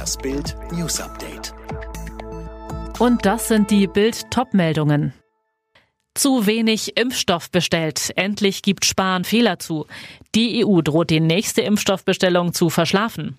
Das Bild News Update. Und das sind die Bild Topmeldungen. Zu wenig Impfstoff bestellt. Endlich gibt Spahn Fehler zu. Die EU droht die nächste Impfstoffbestellung zu verschlafen.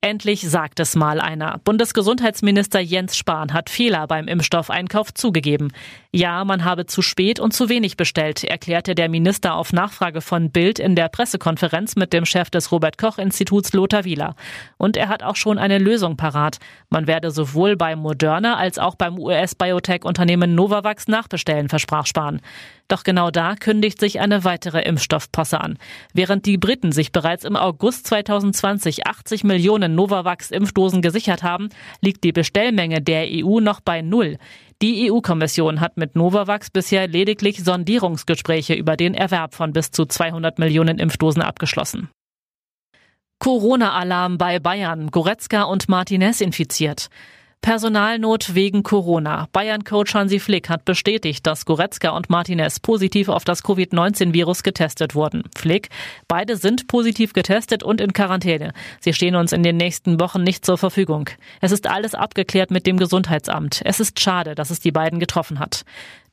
Endlich sagt es mal einer. Bundesgesundheitsminister Jens Spahn hat Fehler beim Impfstoffeinkauf zugegeben. Ja, man habe zu spät und zu wenig bestellt, erklärte der Minister auf Nachfrage von Bild in der Pressekonferenz mit dem Chef des Robert Koch Instituts Lothar Wieler. Und er hat auch schon eine Lösung parat. Man werde sowohl bei Moderna als auch beim US-Biotech-Unternehmen Novavax nachbestellen, versprach Spahn. Doch genau da kündigt sich eine weitere Impfstoffposse an. Während die Briten sich bereits im August 2020 80 Millionen Novavax-Impfdosen gesichert haben, liegt die Bestellmenge der EU noch bei Null. Die EU-Kommission hat mit Novavax bisher lediglich Sondierungsgespräche über den Erwerb von bis zu 200 Millionen Impfdosen abgeschlossen. Corona-Alarm bei Bayern. Goretzka und Martinez infiziert. Personalnot wegen Corona. Bayern-Coach Hansi Flick hat bestätigt, dass Goretzka und Martinez positiv auf das Covid-19-Virus getestet wurden. Flick, beide sind positiv getestet und in Quarantäne. Sie stehen uns in den nächsten Wochen nicht zur Verfügung. Es ist alles abgeklärt mit dem Gesundheitsamt. Es ist schade, dass es die beiden getroffen hat.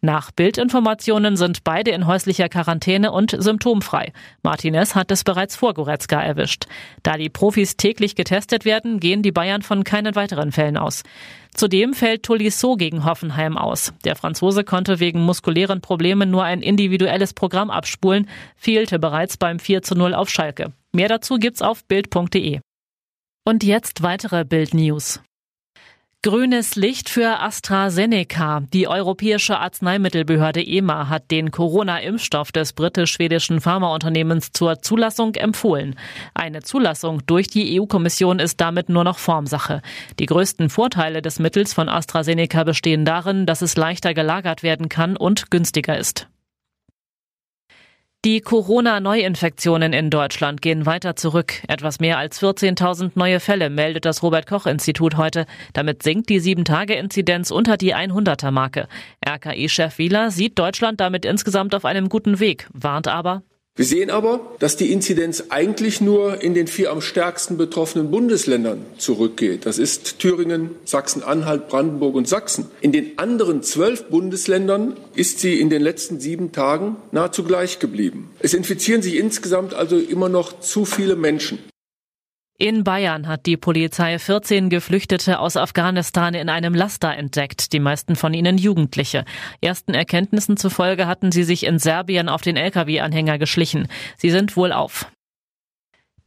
Nach Bildinformationen sind beide in häuslicher Quarantäne und symptomfrei. Martinez hat es bereits vor Goretzka erwischt. Da die Profis täglich getestet werden, gehen die Bayern von keinen weiteren Fällen aus. Zudem fällt Tolisso gegen Hoffenheim aus. Der Franzose konnte wegen muskulären Problemen nur ein individuelles Programm abspulen, fehlte bereits beim 4 zu 0 auf Schalke. Mehr dazu gibt's auf Bild.de. Und jetzt weitere Bild News. Grünes Licht für AstraZeneca. Die Europäische Arzneimittelbehörde EMA hat den Corona-Impfstoff des britisch-schwedischen Pharmaunternehmens zur Zulassung empfohlen. Eine Zulassung durch die EU-Kommission ist damit nur noch Formsache. Die größten Vorteile des Mittels von AstraZeneca bestehen darin, dass es leichter gelagert werden kann und günstiger ist. Die Corona-Neuinfektionen in Deutschland gehen weiter zurück. Etwas mehr als 14.000 neue Fälle meldet das Robert-Koch-Institut heute. Damit sinkt die 7-Tage-Inzidenz unter die 100er-Marke. RKI-Chef Wieler sieht Deutschland damit insgesamt auf einem guten Weg, warnt aber, wir sehen aber, dass die Inzidenz eigentlich nur in den vier am stärksten betroffenen Bundesländern zurückgeht. Das ist Thüringen, Sachsen-Anhalt, Brandenburg und Sachsen. In den anderen zwölf Bundesländern ist sie in den letzten sieben Tagen nahezu gleich geblieben. Es infizieren sich insgesamt also immer noch zu viele Menschen. In Bayern hat die Polizei 14 Geflüchtete aus Afghanistan in einem Laster entdeckt, die meisten von ihnen Jugendliche. Ersten Erkenntnissen zufolge hatten sie sich in Serbien auf den Lkw-Anhänger geschlichen. Sie sind wohl auf.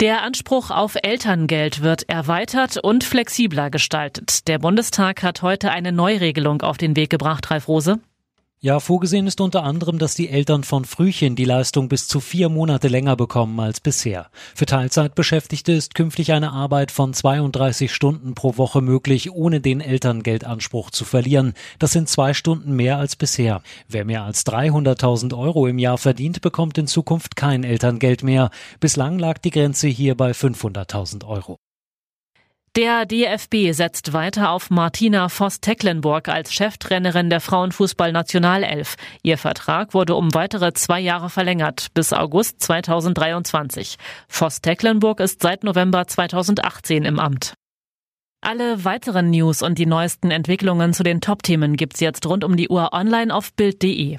Der Anspruch auf Elterngeld wird erweitert und flexibler gestaltet. Der Bundestag hat heute eine Neuregelung auf den Weg gebracht, Ralf Rose. Ja, vorgesehen ist unter anderem, dass die Eltern von Frühchen die Leistung bis zu vier Monate länger bekommen als bisher. Für Teilzeitbeschäftigte ist künftig eine Arbeit von 32 Stunden pro Woche möglich, ohne den Elterngeldanspruch zu verlieren. Das sind zwei Stunden mehr als bisher. Wer mehr als 300.000 Euro im Jahr verdient, bekommt in Zukunft kein Elterngeld mehr. Bislang lag die Grenze hier bei 500.000 Euro. Der DFB setzt weiter auf Martina Voss-Tecklenburg als Cheftrainerin der Frauenfußball-Nationalelf. Ihr Vertrag wurde um weitere zwei Jahre verlängert, bis August 2023. Voss-Tecklenburg ist seit November 2018 im Amt. Alle weiteren News und die neuesten Entwicklungen zu den Top-Themen gibt's jetzt rund um die Uhr online auf Bild.de.